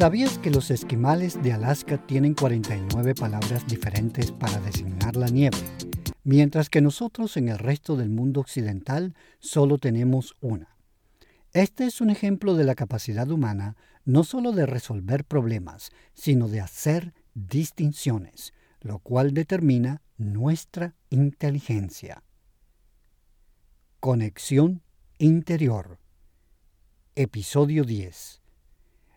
¿Sabías que los esquimales de Alaska tienen 49 palabras diferentes para designar la nieve, mientras que nosotros en el resto del mundo occidental solo tenemos una? Este es un ejemplo de la capacidad humana no solo de resolver problemas, sino de hacer distinciones, lo cual determina nuestra inteligencia. Conexión interior. Episodio 10.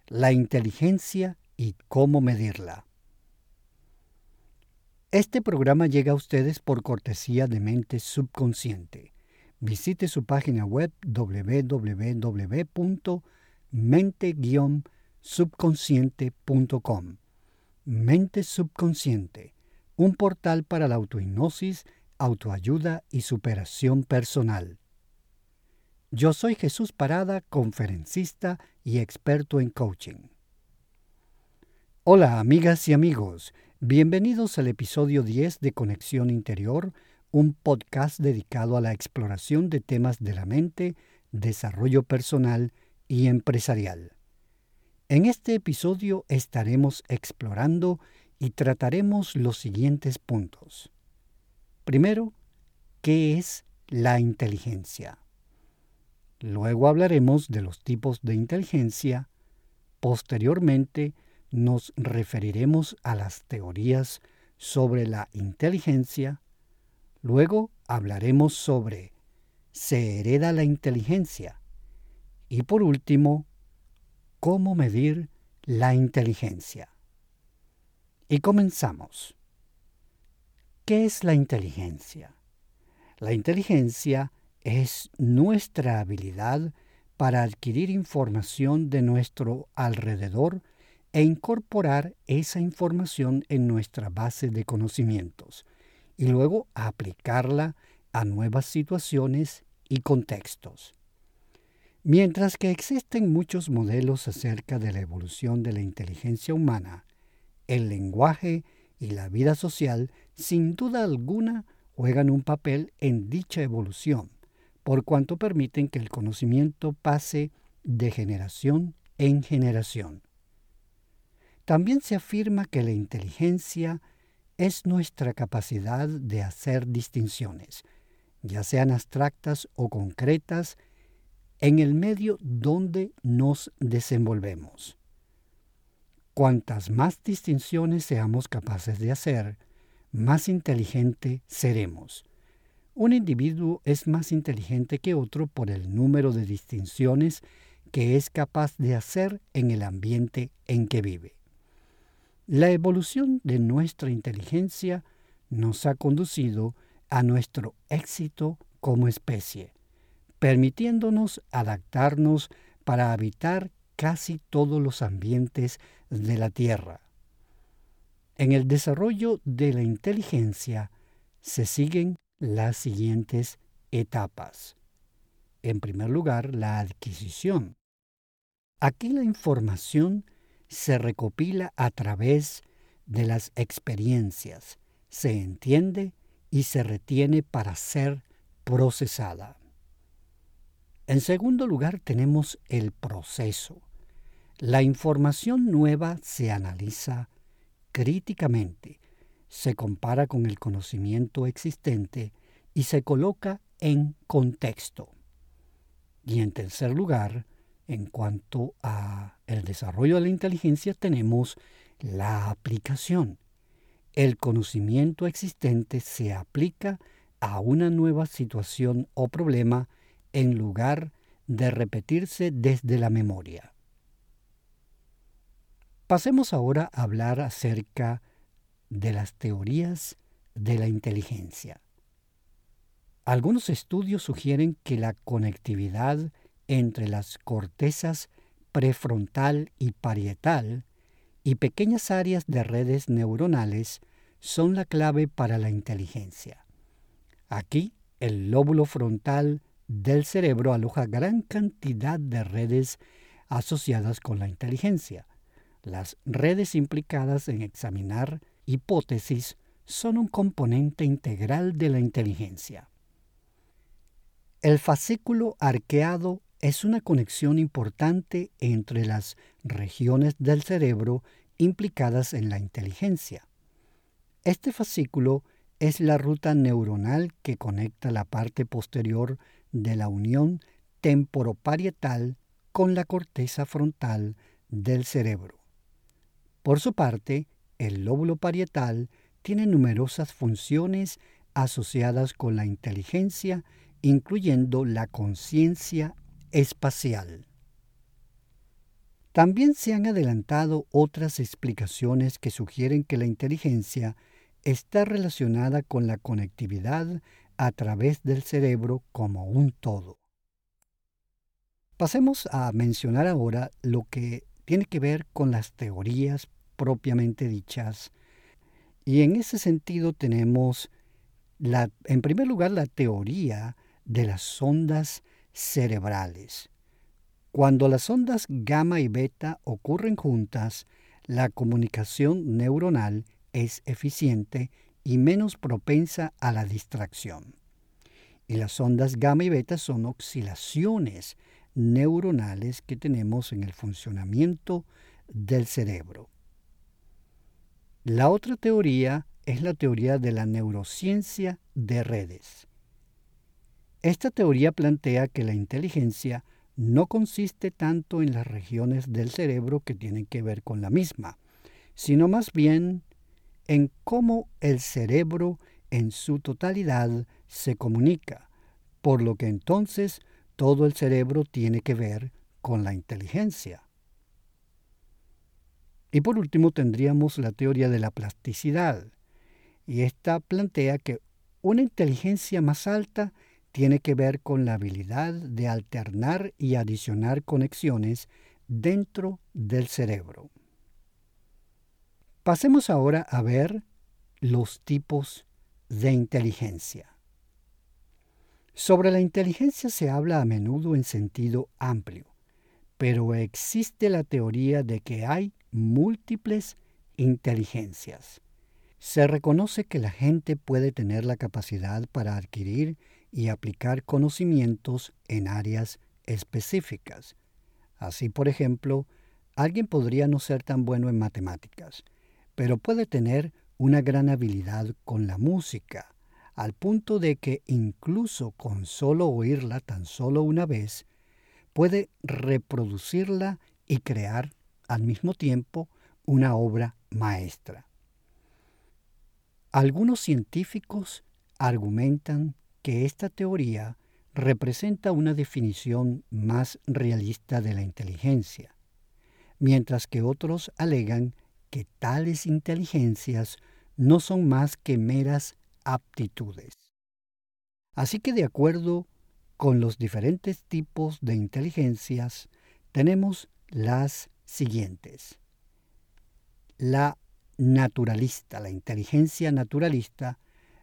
La inteligencia y cómo medirla. Este programa llega a ustedes por cortesía de Mente Subconsciente. Visite su página web www.mente-subconsciente.com. Mente Subconsciente, un portal para la autohipnosis, autoayuda y superación personal. Yo soy Jesús Parada, conferencista y experto en coaching. Hola amigas y amigos, bienvenidos al episodio 10 de Conexión Interior, un podcast dedicado a la exploración de temas de la mente, desarrollo personal y empresarial. En este episodio estaremos explorando y trataremos los siguientes puntos. Primero, ¿qué es la inteligencia? Luego hablaremos de los tipos de inteligencia. Posteriormente nos referiremos a las teorías sobre la inteligencia. Luego hablaremos sobre ¿se hereda la inteligencia? Y por último, ¿cómo medir la inteligencia? Y comenzamos. ¿Qué es la inteligencia? La inteligencia es nuestra habilidad para adquirir información de nuestro alrededor e incorporar esa información en nuestra base de conocimientos y luego aplicarla a nuevas situaciones y contextos. Mientras que existen muchos modelos acerca de la evolución de la inteligencia humana, el lenguaje y la vida social sin duda alguna juegan un papel en dicha evolución por cuanto permiten que el conocimiento pase de generación en generación. También se afirma que la inteligencia es nuestra capacidad de hacer distinciones, ya sean abstractas o concretas, en el medio donde nos desenvolvemos. Cuantas más distinciones seamos capaces de hacer, más inteligente seremos un individuo es más inteligente que otro por el número de distinciones que es capaz de hacer en el ambiente en que vive. La evolución de nuestra inteligencia nos ha conducido a nuestro éxito como especie, permitiéndonos adaptarnos para habitar casi todos los ambientes de la Tierra. En el desarrollo de la inteligencia se siguen las siguientes etapas. En primer lugar, la adquisición. Aquí la información se recopila a través de las experiencias, se entiende y se retiene para ser procesada. En segundo lugar tenemos el proceso. La información nueva se analiza críticamente se compara con el conocimiento existente y se coloca en contexto. Y en tercer lugar, en cuanto a el desarrollo de la inteligencia tenemos la aplicación. El conocimiento existente se aplica a una nueva situación o problema en lugar de repetirse desde la memoria. Pasemos ahora a hablar acerca de las teorías de la inteligencia. Algunos estudios sugieren que la conectividad entre las cortezas prefrontal y parietal y pequeñas áreas de redes neuronales son la clave para la inteligencia. Aquí, el lóbulo frontal del cerebro aloja gran cantidad de redes asociadas con la inteligencia. Las redes implicadas en examinar hipótesis son un componente integral de la inteligencia. El fascículo arqueado es una conexión importante entre las regiones del cerebro implicadas en la inteligencia. Este fascículo es la ruta neuronal que conecta la parte posterior de la unión temporoparietal con la corteza frontal del cerebro. Por su parte, el lóbulo parietal tiene numerosas funciones asociadas con la inteligencia, incluyendo la conciencia espacial. También se han adelantado otras explicaciones que sugieren que la inteligencia está relacionada con la conectividad a través del cerebro como un todo. Pasemos a mencionar ahora lo que tiene que ver con las teorías propiamente dichas. Y en ese sentido tenemos, la, en primer lugar, la teoría de las ondas cerebrales. Cuando las ondas gamma y beta ocurren juntas, la comunicación neuronal es eficiente y menos propensa a la distracción. Y las ondas gamma y beta son oscilaciones neuronales que tenemos en el funcionamiento del cerebro. La otra teoría es la teoría de la neurociencia de redes. Esta teoría plantea que la inteligencia no consiste tanto en las regiones del cerebro que tienen que ver con la misma, sino más bien en cómo el cerebro en su totalidad se comunica, por lo que entonces todo el cerebro tiene que ver con la inteligencia. Y por último tendríamos la teoría de la plasticidad, y esta plantea que una inteligencia más alta tiene que ver con la habilidad de alternar y adicionar conexiones dentro del cerebro. Pasemos ahora a ver los tipos de inteligencia. Sobre la inteligencia se habla a menudo en sentido amplio, pero existe la teoría de que hay múltiples inteligencias. Se reconoce que la gente puede tener la capacidad para adquirir y aplicar conocimientos en áreas específicas. Así, por ejemplo, alguien podría no ser tan bueno en matemáticas, pero puede tener una gran habilidad con la música, al punto de que incluso con solo oírla tan solo una vez, puede reproducirla y crear al mismo tiempo una obra maestra. Algunos científicos argumentan que esta teoría representa una definición más realista de la inteligencia, mientras que otros alegan que tales inteligencias no son más que meras aptitudes. Así que de acuerdo con los diferentes tipos de inteligencias, tenemos las siguientes. La naturalista, la inteligencia naturalista,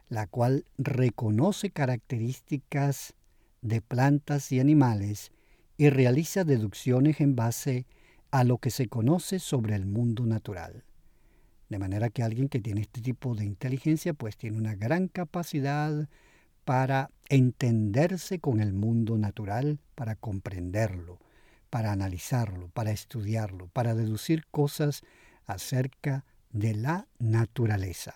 la cual reconoce características de plantas y animales y realiza deducciones en base a lo que se conoce sobre el mundo natural. De manera que alguien que tiene este tipo de inteligencia pues tiene una gran capacidad para entenderse con el mundo natural, para comprenderlo, para analizarlo, para estudiarlo, para deducir cosas acerca de la naturaleza.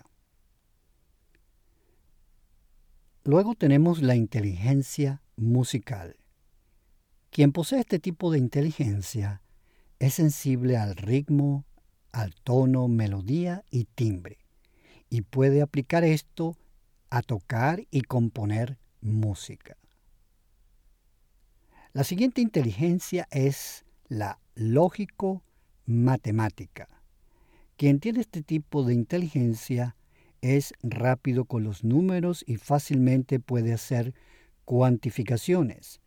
Luego tenemos la inteligencia musical. Quien posee este tipo de inteligencia es sensible al ritmo, al tono, melodía y timbre, y puede aplicar esto a tocar y componer música. La siguiente inteligencia es la lógico-matemática. Quien tiene este tipo de inteligencia es rápido con los números y fácilmente puede hacer cuantificaciones.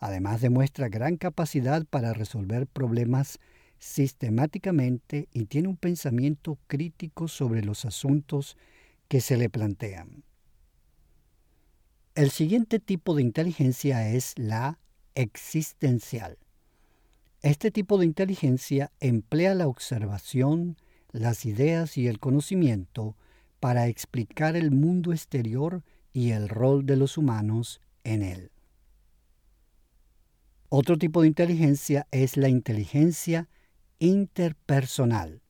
Además demuestra gran capacidad para resolver problemas sistemáticamente y tiene un pensamiento crítico sobre los asuntos que se le plantean. El siguiente tipo de inteligencia es la existencial. Este tipo de inteligencia emplea la observación, las ideas y el conocimiento para explicar el mundo exterior y el rol de los humanos en él. Otro tipo de inteligencia es la inteligencia interpersonal.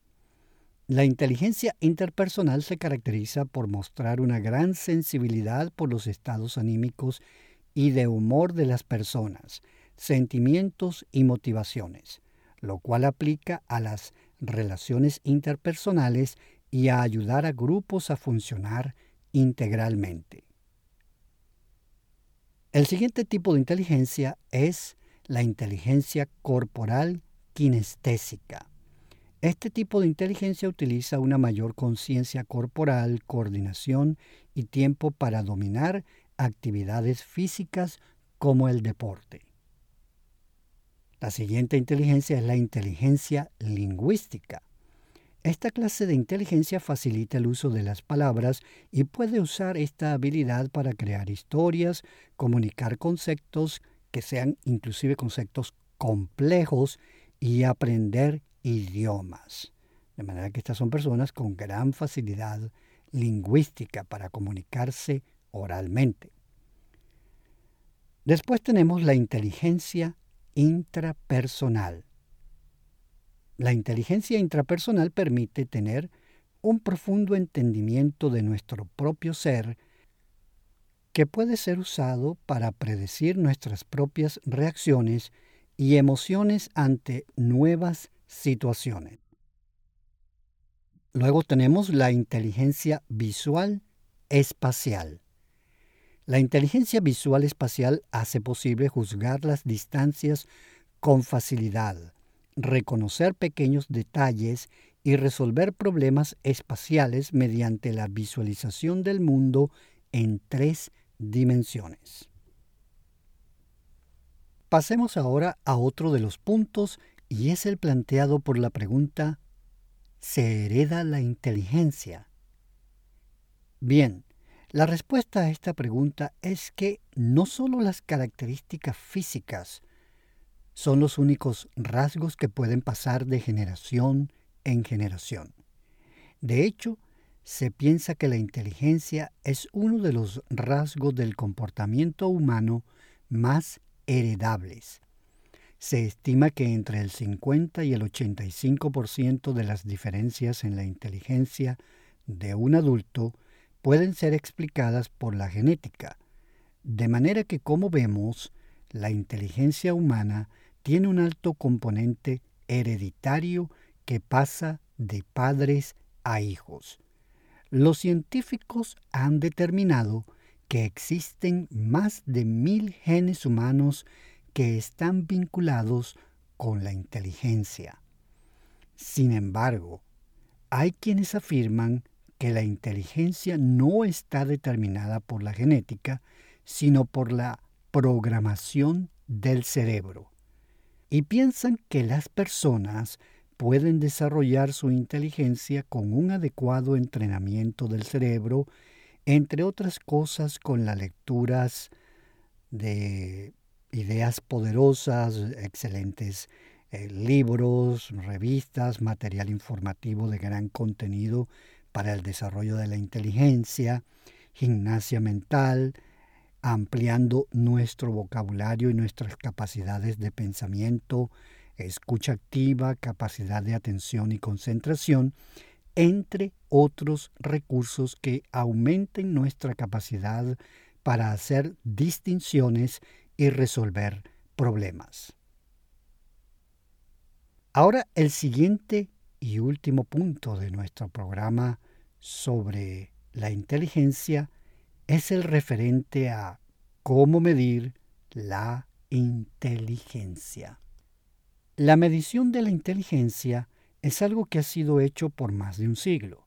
La inteligencia interpersonal se caracteriza por mostrar una gran sensibilidad por los estados anímicos y de humor de las personas, sentimientos y motivaciones, lo cual aplica a las relaciones interpersonales y a ayudar a grupos a funcionar integralmente. El siguiente tipo de inteligencia es la inteligencia corporal kinestésica. Este tipo de inteligencia utiliza una mayor conciencia corporal, coordinación y tiempo para dominar actividades físicas como el deporte. La siguiente inteligencia es la inteligencia lingüística. Esta clase de inteligencia facilita el uso de las palabras y puede usar esta habilidad para crear historias, comunicar conceptos que sean inclusive conceptos complejos y aprender idiomas. De manera que estas son personas con gran facilidad lingüística para comunicarse oralmente. Después tenemos la inteligencia intrapersonal. La inteligencia intrapersonal permite tener un profundo entendimiento de nuestro propio ser que puede ser usado para predecir nuestras propias reacciones y emociones ante nuevas situaciones. Luego tenemos la inteligencia visual espacial. La inteligencia visual espacial hace posible juzgar las distancias con facilidad, reconocer pequeños detalles y resolver problemas espaciales mediante la visualización del mundo en tres dimensiones. Pasemos ahora a otro de los puntos y es el planteado por la pregunta ¿Se hereda la inteligencia? Bien, la respuesta a esta pregunta es que no solo las características físicas son los únicos rasgos que pueden pasar de generación en generación. De hecho, se piensa que la inteligencia es uno de los rasgos del comportamiento humano más heredables. Se estima que entre el 50 y el 85% de las diferencias en la inteligencia de un adulto pueden ser explicadas por la genética, de manera que como vemos, la inteligencia humana tiene un alto componente hereditario que pasa de padres a hijos. Los científicos han determinado que existen más de mil genes humanos que están vinculados con la inteligencia. Sin embargo, hay quienes afirman que la inteligencia no está determinada por la genética, sino por la programación del cerebro. Y piensan que las personas pueden desarrollar su inteligencia con un adecuado entrenamiento del cerebro, entre otras cosas con las lecturas de ideas poderosas, excelentes eh, libros, revistas, material informativo de gran contenido para el desarrollo de la inteligencia, gimnasia mental, ampliando nuestro vocabulario y nuestras capacidades de pensamiento, escucha activa, capacidad de atención y concentración, entre otros recursos que aumenten nuestra capacidad para hacer distinciones y resolver problemas. Ahora el siguiente y último punto de nuestro programa sobre la inteligencia es el referente a cómo medir la inteligencia. La medición de la inteligencia es algo que ha sido hecho por más de un siglo,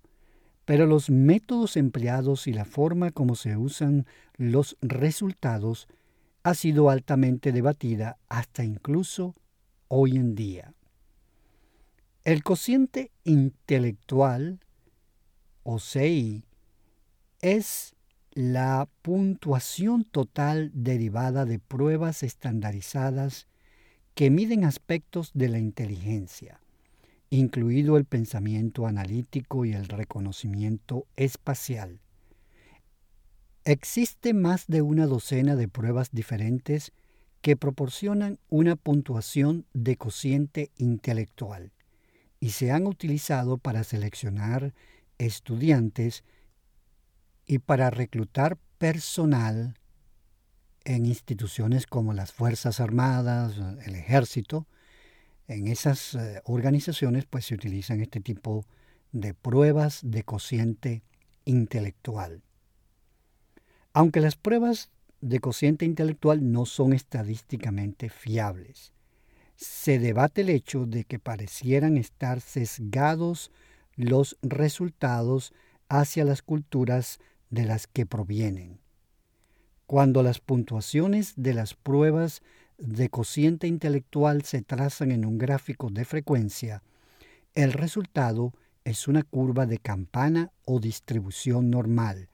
pero los métodos empleados y la forma como se usan los resultados ha sido altamente debatida hasta incluso hoy en día. El cociente intelectual, o CI, es la puntuación total derivada de pruebas estandarizadas que miden aspectos de la inteligencia, incluido el pensamiento analítico y el reconocimiento espacial. Existe más de una docena de pruebas diferentes que proporcionan una puntuación de cociente intelectual y se han utilizado para seleccionar estudiantes y para reclutar personal en instituciones como las Fuerzas Armadas, el Ejército. En esas eh, organizaciones pues se utilizan este tipo de pruebas de cociente intelectual. Aunque las pruebas de cociente intelectual no son estadísticamente fiables, se debate el hecho de que parecieran estar sesgados los resultados hacia las culturas de las que provienen. Cuando las puntuaciones de las pruebas de cociente intelectual se trazan en un gráfico de frecuencia, el resultado es una curva de campana o distribución normal,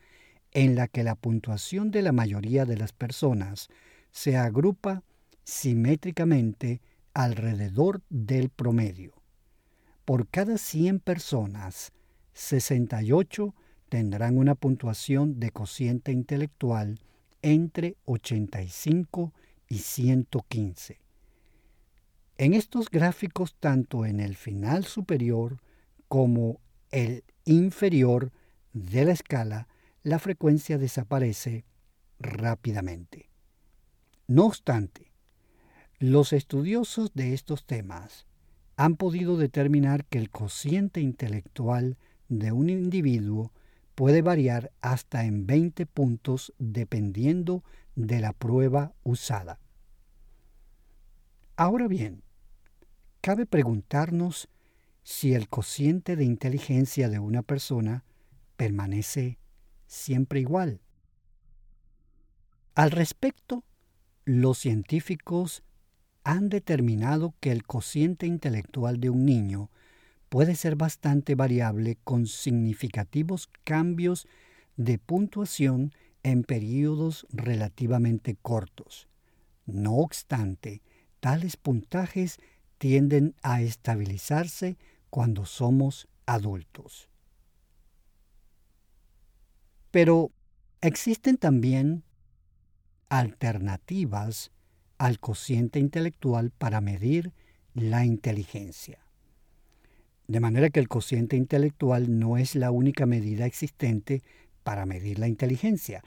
en la que la puntuación de la mayoría de las personas se agrupa simétricamente alrededor del promedio. Por cada 100 personas, 68 tendrán una puntuación de cociente intelectual entre 85 y 115. En estos gráficos, tanto en el final superior como el inferior de la escala, la frecuencia desaparece rápidamente. No obstante, los estudiosos de estos temas han podido determinar que el cociente intelectual de un individuo puede variar hasta en 20 puntos dependiendo de la prueba usada. Ahora bien, cabe preguntarnos si el cociente de inteligencia de una persona permanece siempre igual. Al respecto, los científicos han determinado que el cociente intelectual de un niño puede ser bastante variable con significativos cambios de puntuación en periodos relativamente cortos. No obstante, tales puntajes tienden a estabilizarse cuando somos adultos. Pero existen también alternativas al cociente intelectual para medir la inteligencia. De manera que el cociente intelectual no es la única medida existente para medir la inteligencia.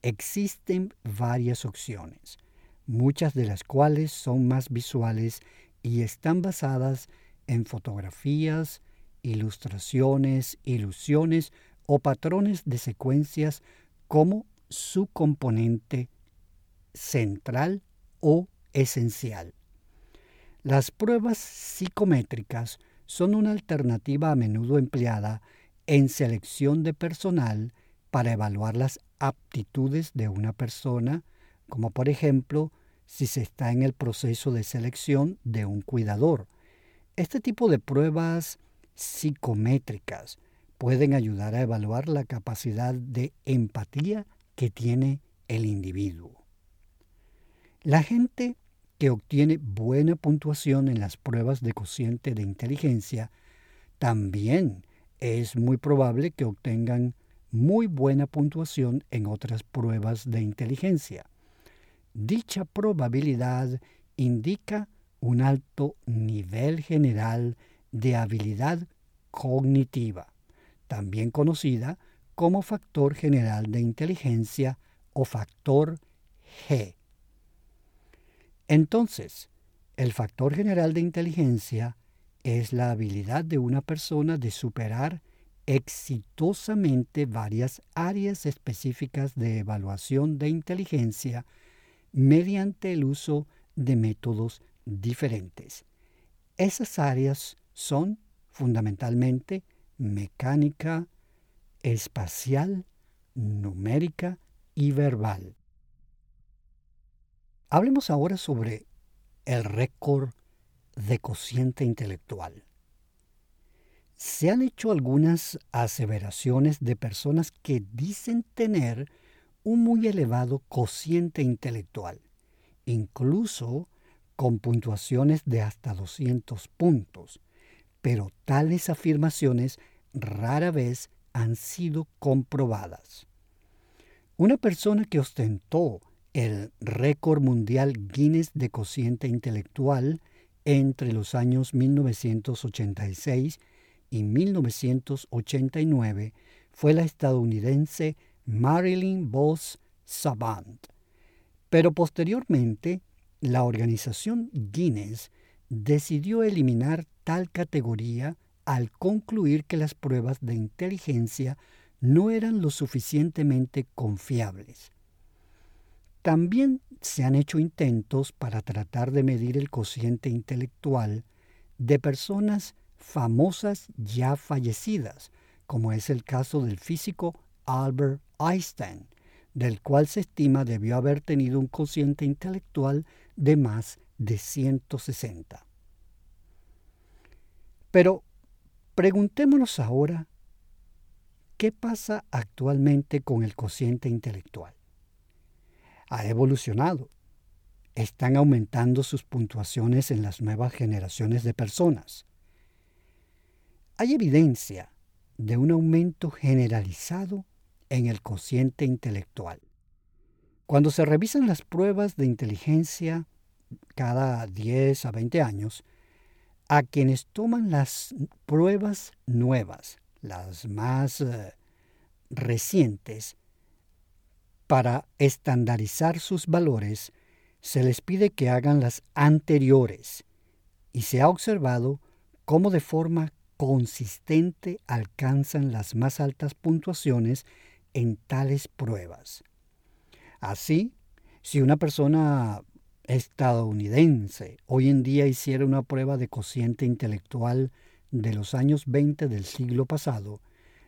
Existen varias opciones, muchas de las cuales son más visuales y están basadas en fotografías, ilustraciones, ilusiones o patrones de secuencias como su componente central o esencial. Las pruebas psicométricas son una alternativa a menudo empleada en selección de personal para evaluar las aptitudes de una persona, como por ejemplo si se está en el proceso de selección de un cuidador. Este tipo de pruebas psicométricas pueden ayudar a evaluar la capacidad de empatía que tiene el individuo. La gente que obtiene buena puntuación en las pruebas de cociente de inteligencia, también es muy probable que obtengan muy buena puntuación en otras pruebas de inteligencia. Dicha probabilidad indica un alto nivel general de habilidad cognitiva, también conocida como factor general de inteligencia o factor G. Entonces, el factor general de inteligencia es la habilidad de una persona de superar exitosamente varias áreas específicas de evaluación de inteligencia mediante el uso de métodos diferentes. Esas áreas son fundamentalmente mecánica, espacial, numérica y verbal. Hablemos ahora sobre el récord de cociente intelectual. Se han hecho algunas aseveraciones de personas que dicen tener un muy elevado cociente intelectual, incluso con puntuaciones de hasta 200 puntos, pero tales afirmaciones rara vez han sido comprobadas. Una persona que ostentó el récord mundial Guinness de cociente intelectual entre los años 1986 y 1989 fue la estadounidense Marilyn Boss Savant. Pero posteriormente, la organización Guinness decidió eliminar tal categoría al concluir que las pruebas de inteligencia no eran lo suficientemente confiables. También se han hecho intentos para tratar de medir el cociente intelectual de personas famosas ya fallecidas, como es el caso del físico Albert Einstein, del cual se estima debió haber tenido un cociente intelectual de más de 160. Pero preguntémonos ahora, ¿qué pasa actualmente con el cociente intelectual? Ha evolucionado. Están aumentando sus puntuaciones en las nuevas generaciones de personas. Hay evidencia de un aumento generalizado en el cociente intelectual. Cuando se revisan las pruebas de inteligencia cada 10 a 20 años, a quienes toman las pruebas nuevas, las más eh, recientes, para estandarizar sus valores, se les pide que hagan las anteriores y se ha observado cómo de forma consistente alcanzan las más altas puntuaciones en tales pruebas. Así, si una persona estadounidense hoy en día hiciera una prueba de cociente intelectual de los años 20 del siglo pasado,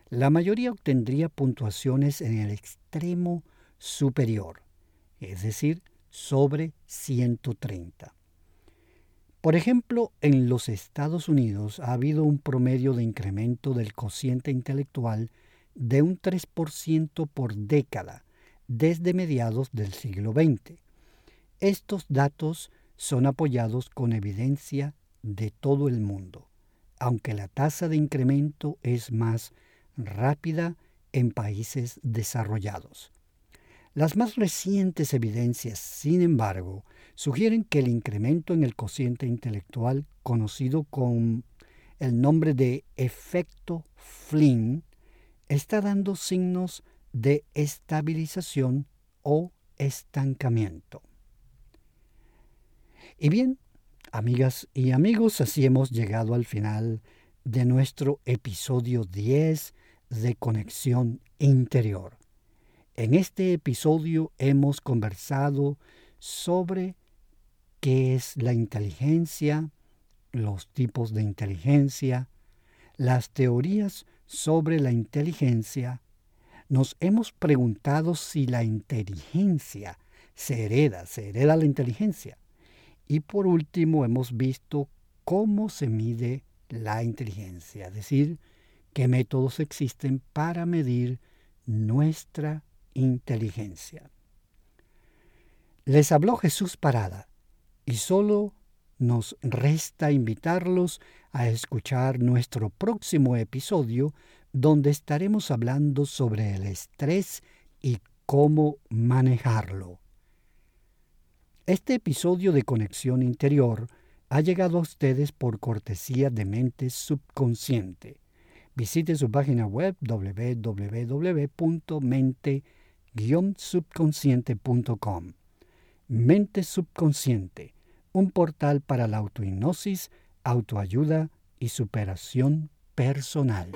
la mayoría obtendría puntuaciones en el extremo superior, es decir, sobre 130. Por ejemplo, en los Estados Unidos ha habido un promedio de incremento del cociente intelectual de un 3% por década desde mediados del siglo XX. Estos datos son apoyados con evidencia de todo el mundo, aunque la tasa de incremento es más rápida en países desarrollados. Las más recientes evidencias, sin embargo, sugieren que el incremento en el cociente intelectual, conocido con el nombre de efecto Flynn, está dando signos de estabilización o estancamiento. Y bien, amigas y amigos, así hemos llegado al final de nuestro episodio 10 de Conexión Interior. En este episodio hemos conversado sobre qué es la inteligencia, los tipos de inteligencia, las teorías sobre la inteligencia, nos hemos preguntado si la inteligencia se hereda, se hereda la inteligencia. Y por último hemos visto cómo se mide la inteligencia, es decir, qué métodos existen para medir nuestra inteligencia. Les habló Jesús Parada y solo nos resta invitarlos a escuchar nuestro próximo episodio donde estaremos hablando sobre el estrés y cómo manejarlo. Este episodio de Conexión Interior ha llegado a ustedes por cortesía de Mente Subconsciente. Visite su página web www.mente-subconsciente.com. Mente Subconsciente un portal para la autohipnosis, autoayuda y superación personal.